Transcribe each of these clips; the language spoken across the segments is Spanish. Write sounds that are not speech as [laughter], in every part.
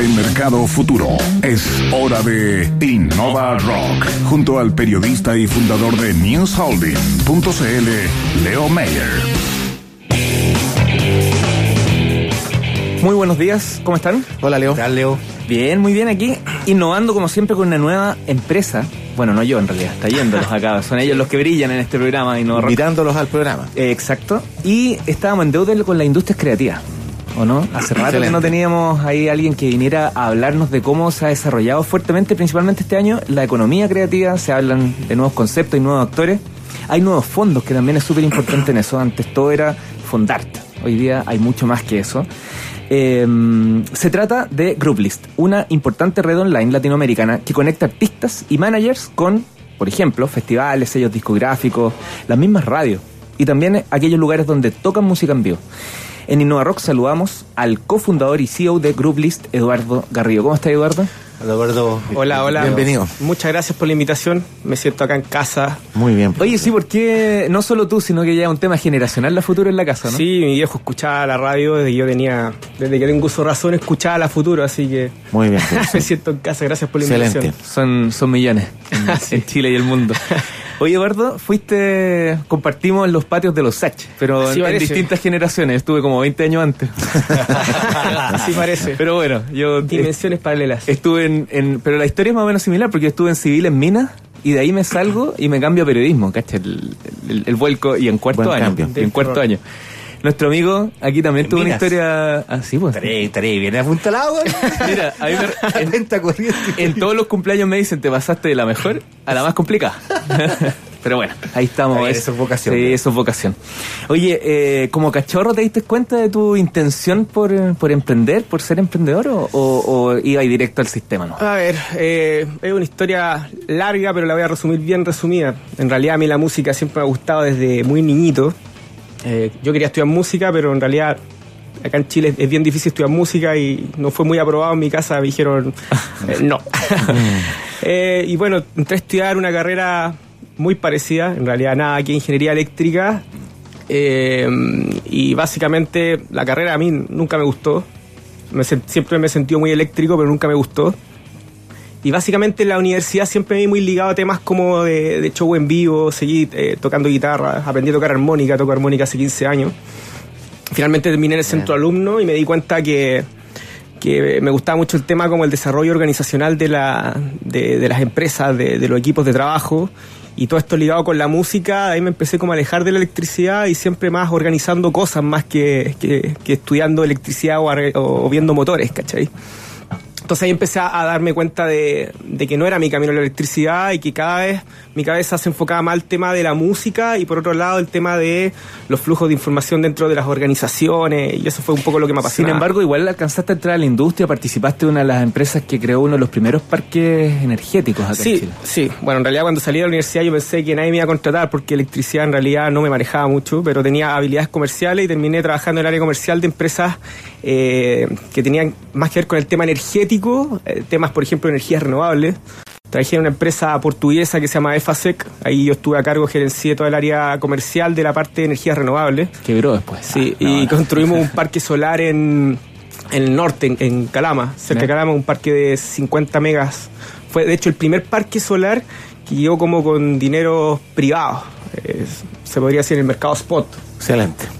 en Mercado Futuro. Es hora de Innova Rock, junto al periodista y fundador de NewsHolding.cl, Leo Mayer. Muy buenos días, ¿cómo están? Hola Leo. ¿Qué tal, Leo? Bien, muy bien aquí, innovando como siempre con una nueva empresa. Bueno, no yo en realidad, está yéndolos acá. Son ellos los que brillan en este programa. Invitándolos al programa. Eh, exacto. Y estábamos en deuda con las industrias creativas. ¿O no? Hace rato que no teníamos ahí alguien que viniera a hablarnos de cómo se ha desarrollado fuertemente, principalmente este año, la economía creativa. Se hablan de nuevos conceptos y nuevos actores. Hay nuevos fondos, que también es súper importante en eso. Antes todo era fondarte. Hoy día hay mucho más que eso. Em, se trata de Grouplist, una importante red online latinoamericana que conecta artistas y managers con, por ejemplo, festivales, sellos discográficos, las mismas radios y también aquellos lugares donde tocan música en vivo. En Innova Rock saludamos al cofundador y CEO de Grouplist, Eduardo Garrido. ¿Cómo está Eduardo? Eduardo. Hola, hola. Bienvenido. Muchas gracias por la invitación. Me siento acá en casa. Muy bien. Oye, sí, porque no solo tú, sino que ya es un tema generacional la futuro en la casa, ¿no? Sí, mi viejo escuchaba la radio desde que yo tenía, desde que tengo uso razón, escuchaba la futuro, así que. Muy bien. [laughs] me siento en casa. Gracias por la invitación. Son, son millones en [laughs] Chile y el mundo. [laughs] Oye, Eduardo, fuiste, compartimos en los patios de los Sach, pero en, distintas generaciones. Estuve como 20 años antes. [laughs] Así parece. Pero bueno, yo. Dimensiones paralelas. Estuve en, Pero la historia es más o menos similar, porque yo estuve en civil en Minas y de ahí me salgo y me cambio a periodismo, ¿cachai? El, vuelco y en cuarto año. En cuarto año. Nuestro amigo aquí también tuvo una historia así, pues. Estaré, bien apuntalado, [laughs] Mira, a mí me, [laughs] en, en todos los cumpleaños me dicen, te pasaste de la mejor a la más complicada. [laughs] Pero bueno, ahí estamos. eso es vocación. Sí, eso es vocación. Oye, eh, ¿como cachorro te diste cuenta de tu intención por, por emprender, por ser emprendedor o, o, iba directo al sistema? ¿no? A ver, eh, es una historia larga, pero la voy a resumir bien resumida. En realidad a mí la música siempre me ha gustado desde muy niñito. Eh, yo quería estudiar música, pero en realidad acá en Chile es bien difícil estudiar música y no fue muy aprobado en mi casa, me dijeron [laughs] eh, no. [laughs] Eh, y bueno, entré a estudiar una carrera muy parecida, en realidad nada que ingeniería eléctrica. y básicamente la carrera a mí nunca me gustó. siempre me he sentido muy eléctrico, pero nunca me gustó. Y básicamente en la universidad siempre me vi muy ligado a temas como de, show en vivo, seguí eh, tocando guitarra, aprendí a tocar armónica, toco armónica hace 15 años. Finalmente terminé en el centro alumno y me di cuenta que, que me gustaba mucho el tema como el desarrollo organizacional de, la, de, las empresas, de, los equipos de trabajo y todo esto ligado con la música, ahí me empecé como a alejar de la electricidad y siempre más organizando cosas más que, que, estudiando electricidad o, o, viendo motores, ¿cachai? Entonces ahí empecé a darme cuenta de, que no era mi camino la electricidad y que cada vez mi cabeza se enfocaba más al tema de la música y por otro lado el tema de los flujos de información dentro de las organizaciones y eso fue un poco lo que me apasionó. Sin embargo, igual alcanzaste a entrar a la industria, participaste de una de las empresas que creó uno de los primeros parques energéticos acá sí, en Chile. Sí, bueno, en realidad cuando salí de la universidad yo pensé que nadie me iba a contratar porque electricidad en realidad no me manejaba mucho, pero tenía habilidades comerciales y terminé trabajando en el área comercial de empresas eh, que tenían más que ver con el tema energético eh, temas, por ejemplo, energías renovables. Trabajé en una empresa portuguesa que se llama EFASEC. Ahí yo estuve a cargo, gerencié todo el área comercial de la parte de energías renovables. Quebró después. Sí, ah, y construimos un [laughs] parque solar en, el norte, en, Calama, cerca de Calama, un parque de 50 megas. Fue, de hecho, el primer parque solar que llegó como con dinero privado. Eh, se podría decir en el mercado spot. Excelente.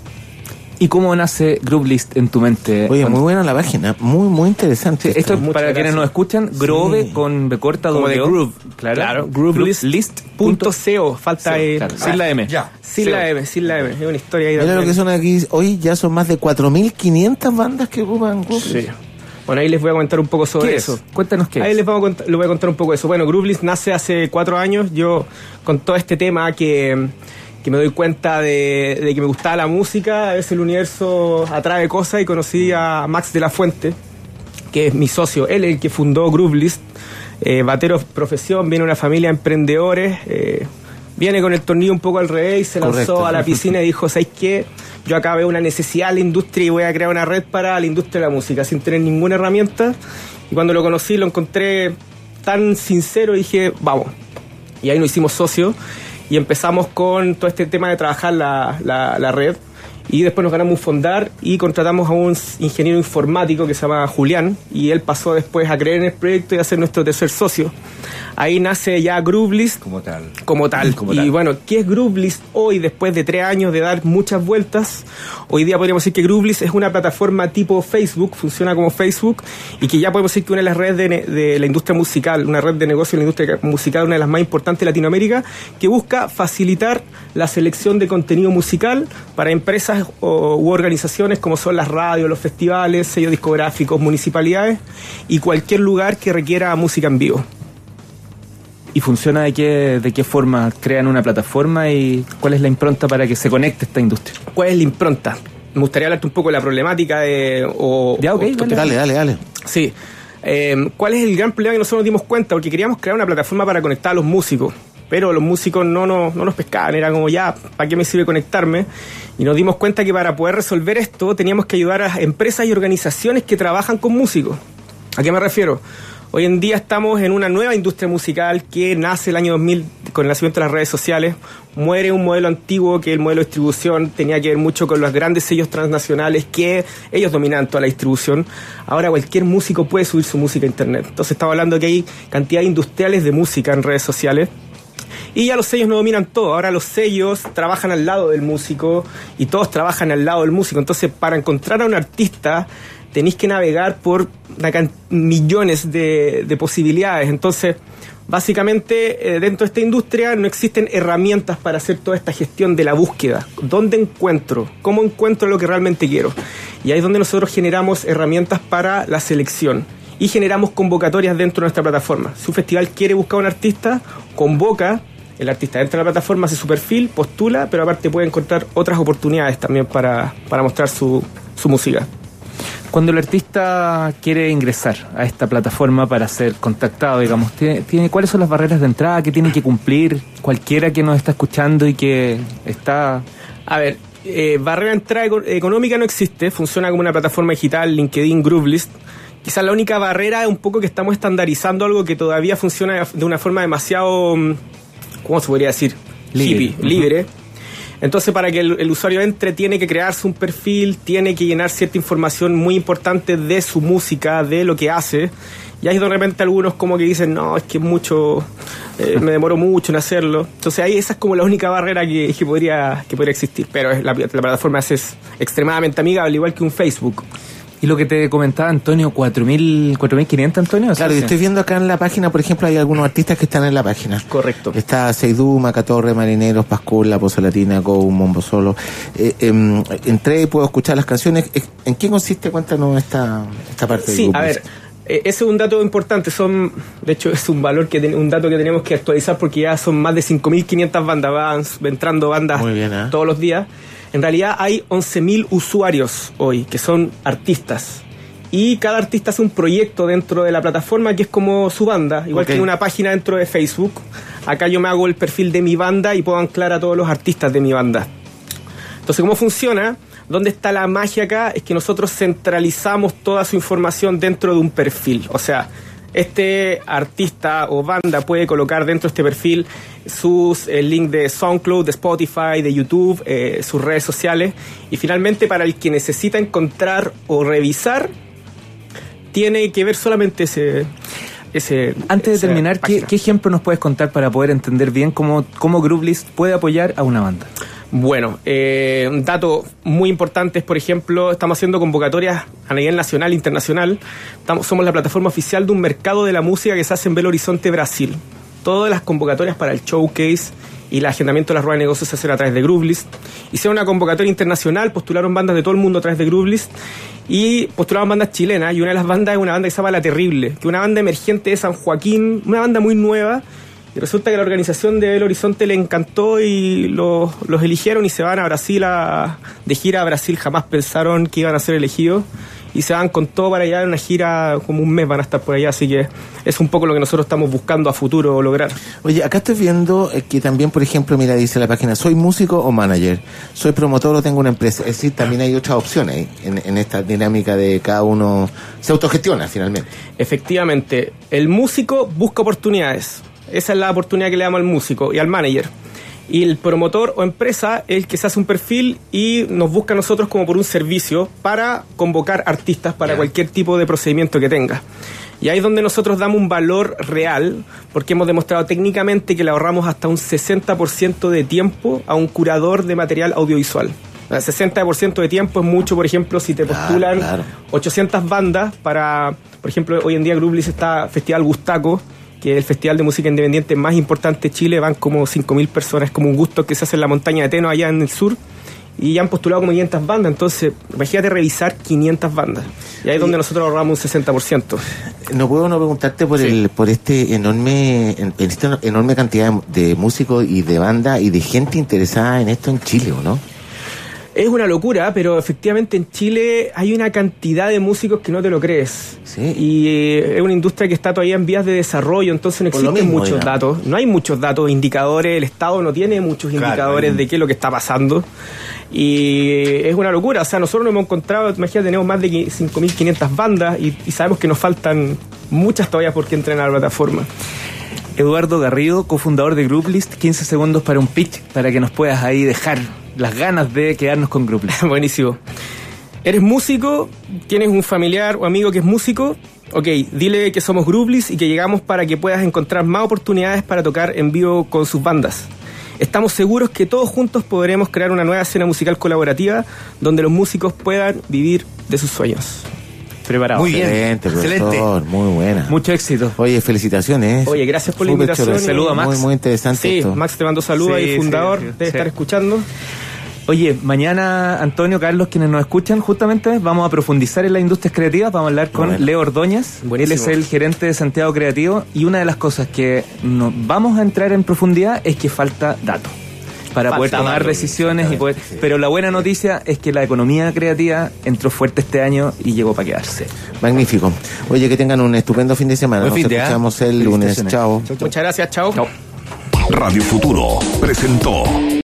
¿Y cómo nace List en tu mente? Oye, muy buena la página, muy muy interesante. esto es para quienes nos escuchan, Grove con B corta Como de Groove. Claro, claro Groovelist.co. Falta sin la M. Ya. Sin la M, sin la M. Es una historia ahí. Mira lo que son aquí, hoy ya son más de 4.500 bandas que ocupan Sí. Bueno, ahí les voy a comentar un poco sobre eso. Cuéntanos qué. Ahí les voy a contar, les voy a contar un poco eso. Bueno, Groovelist nace hace cuatro años. Yo, con todo este tema que que me doy cuenta de, que me gustaba la música, a veces el universo atrae cosas y conocí a Max de la Fuente, que es mi socio, él es el que fundó Groovelist, eh, batero profesión, viene de una familia de emprendedores, eh, viene con el tornillo un poco al revés, se lanzó a la piscina y dijo, ¿sabes qué? Yo acá veo una necesidad en la industria y voy a crear una red para la industria de la música, sin tener ninguna herramienta. Y cuando lo conocí lo encontré tan sincero y dije, vamos. Y ahí nos hicimos socios y empezamos con todo este tema de trabajar la, la, red. Y después nos ganamos un fondar y contratamos a un ingeniero informático que se llama Julián y él pasó después a creer en el proyecto y a ser nuestro tercer socio. Ahí nace ya Groovelist Como tal. como tal. [clears throat] Como y tal. bueno, ¿qué es Groovelist hoy después de tres años de dar muchas vueltas? Hoy día podríamos decir que Groovelist es una plataforma tipo Facebook, funciona como Facebook y que ya podemos decir que una de las redes de, de la industria musical, una red de negocio de la industria musical, una de las más importantes de Latinoamérica, que busca facilitar la selección de contenido musical para empresas o, u organizaciones como son las radios, los festivales, sellos discográficos, municipalidades y cualquier lugar que requiera música en vivo. ¿Y funciona de qué, de qué forma? ¿Crean una plataforma y cuál es la impronta para que se conecte esta industria? ¿Cuál es la impronta? Me gustaría hablarte un poco de la problemática de... O, Ya, ok, o- vale. Dale, dale, dale. Sí. Eh, ¿Cuál es el gran problema que nosotros nos dimos cuenta? Porque queríamos crear una plataforma para conectar a los músicos, pero los músicos no nos, no nos pescaban, era como ya, ¿para qué me sirve conectarme? Y nos dimos cuenta que para poder resolver esto teníamos que ayudar a empresas y organizaciones que trabajan con músicos. ¿A qué me refiero? Hoy en día estamos en una nueva industria musical que nace el año 2000 con el nacimiento de las redes sociales. Muere un modelo antiguo que el modelo de distribución tenía que ver mucho con los grandes sellos transnacionales que ellos dominaban toda la distribución. Ahora cualquier músico puede subir su música a internet. Entonces estamos hablando que hay cantidades industriales de música en redes sociales. Y ya los sellos no dominan todo. Ahora los sellos trabajan al lado del músico y todos trabajan al lado del músico. Entonces, para encontrar a un artista, tenéis que navegar por millones de, de posibilidades. Entonces, básicamente, eh, dentro de esta industria no existen herramientas para hacer toda esta gestión de la búsqueda. ¿Dónde encuentro? ¿Cómo encuentro lo que realmente quiero? Y ahí es donde nosotros generamos herramientas para la selección y generamos convocatorias dentro de nuestra plataforma. Si un festival quiere buscar a un artista, convoca, el artista entra a la plataforma, hace su perfil, postula, pero aparte puede encontrar otras oportunidades también para, para mostrar su, su música. Cuando el artista quiere ingresar a esta plataforma para ser contactado, digamos, ¿tiene, tiene- cuáles son las barreras de entrada que tiene que cumplir cualquiera que nos está escuchando y que está... A ver, eh, barrera de entrada eco- económica no existe, funciona como una plataforma digital, LinkedIn, Groovelist. Quizás la única barrera es un poco que estamos estandarizando algo que todavía funciona de una forma demasiado, mm, ¿cómo se podría decir? Libre. Hippie, libre. Entonces, para que el, el usuario entre, tiene que crearse un perfil, tiene que llenar cierta información muy importante de su música, de lo que hace. Y ahí de repente algunos como que dicen, no, es que es mucho, eh, me demoro mucho en hacerlo. Entonces ahí esa es como la única barrera que, que podría, que podría existir. Pero es- la, la plataforma es, es extremadamente amigable, igual que un Facebook. Y lo que te comentaba Antonio, 4.000, 4.500 Antonio. Claro, yo estoy viendo acá en la página, por ejemplo, hay algunos artistas que están en la página. Correcto. Está Seidú, Macatorre, Marineros, Pascul, La Poza Latina, Go, Mombo Solo. Eh, em, entré y puedo escuchar las canciones. ¿En qué consiste? Cuéntanos esta, esta parte Sí, a ver, eh, ese es un dato importante. Son, de hecho, [laughs] es un valor que un dato que tenemos que actualizar porque ya son más de 5.500 bandas, van entrando bandas bien, ¿eh? todos los días. En realidad hay 11.000 usuarios hoy que son artistas. Y cada artista hace un proyecto dentro de la plataforma que es como su banda, igual Ok. que una página dentro de Facebook. Acá yo me hago el perfil de mi banda y puedo anclar a todos los artistas de mi banda. Entonces, ¿cómo funciona? ¿Dónde está la magia acá? Es que nosotros centralizamos toda su información dentro de un perfil. O sea, este artista o banda puede colocar dentro de este perfil sus eh, links de SoundCloud, de Spotify, de YouTube, eh, sus redes sociales. Y finalmente, para el que necesita encontrar o revisar, tiene que ver solamente ese. ese Antes de terminar, ¿qué, qué ejemplo nos puedes contar para poder entender bien cómo, cómo Groovelist puede apoyar a una banda? Bueno, eh, un dato muy importante es, por ejemplo, estamos haciendo convocatorias a nivel nacional e internacional. Somos la plataforma oficial de un mercado de la música que se hace en Belo Horizonte, Brasil. Todas las convocatorias para el showcase y el agendamiento de las ruedas de negocios se hacen a través de Groovelist. Hicieron una convocatoria internacional, postularon bandas de todo el mundo a través de Groovelist y postularon bandas chilenas. Y una de las bandas es una banda que se llama La Terrible, que es una banda emergente de San Joaquín, una banda muy nueva. Y resulta que la organización de Belo Horizonte le encantó y los, los eligieron y se van a Brasil a, de gira a Brasil. Jamás pensaron que iban a ser elegidos y se van con todo para allá en una gira, como un mes van a estar por allá. Así que es un poco lo que nosotros estamos buscando a futuro lograr. Oye, acá estoy viendo eh, que también, por ejemplo, mira, dice la página, soy músico o manager, soy promotor o tengo una empresa. Es decir, también hay otras opciones en esta dinámica de cada uno se autogestiona finalmente. Efectivamente, el músico busca oportunidades. Esa es la oportunidad que le damos al músico y al manager. Y el promotor o empresa es el que se hace un perfil y nos busca a nosotros como por un servicio para convocar artistas para cualquier tipo de procedimiento que tenga. Y ahí es donde nosotros damos un valor real, porque hemos demostrado técnicamente que le ahorramos hasta un 60% de tiempo a un curador de material audiovisual. El 60% de tiempo es mucho, por ejemplo, si te postulan claro. 800 bandas para, por ejemplo, hoy en día Grublis está Festival Gustaco, que es el festival de música independiente más importante de Chile, van como 5.000 personas, es como un gusto que se hace en la montaña de Teno, allá en el sur, y ya han postulado como 500 bandas, entonces imagínate revisar 500 bandas, y ahí es donde nosotros ahorramos un 60%. No puedo no preguntarte por el por este enorme en- esta enorme cantidad de, de músicos y de bandas y de gente interesada en esto en Chile, ¿o no? Es una locura, pero efectivamente en Chile hay una cantidad de músicos que no te lo crees. Sí. Y eh, es una industria que está todavía en vías de desarrollo, entonces no existen mismo, muchos datos. No hay muchos datos, indicadores, el Estado no tiene muchos Claro, indicadores hay de qué es lo que está pasando. Y es una locura, o sea, nosotros nos hemos encontrado, imagínate, tenemos más de 5.500 bandas y, y sabemos que nos faltan muchas todavía por que entren a la plataforma. Eduardo Garrido, cofundador de Grouplist, 15 segundos para un pitch para que nos puedas ahí dejar las ganas de quedarnos con Grouplist. [laughs] Buenísimo. ¿Eres músico? ¿Tienes un familiar o amigo que es músico? Ok, dile que somos Grublis y que llegamos para que puedas encontrar más oportunidades para tocar en vivo con sus bandas. Estamos seguros que todos juntos podremos crear una nueva escena musical colaborativa donde los músicos puedan vivir de sus sueños. Preparado. Muy bien. Excelente, Excelente. profesor, muy buena. Mucho éxito. Oye, felicitaciones. Oye, gracias por la invitación. chévere. Saludo a Max. Muy, muy interesante Sí, esto. Max te mando saludos Sí, sí, fundador, sí, debe sí. estar escuchando. Oye, mañana Antonio, Carlos, quienes nos escuchan, justamente vamos a profundizar en las industrias creativas, vamos a hablar con Bueno. Leo Ordóñez, Buenísimo. él es el gerente de Santiago Creativo y una de las cosas que nos vamos a entrar en profundidad es que falta datos para Falta poder tomar decisiones y poder, pero la buena noticia es que la economía creativa entró fuerte este año y llegó para quedarse. Magnífico. Oye, que tengan un estupendo fin de semana. Buen Nos fin de, ¿ah? escuchamos el lunes. Chao. Muchas gracias, chao. Chao. Radio Futuro presentó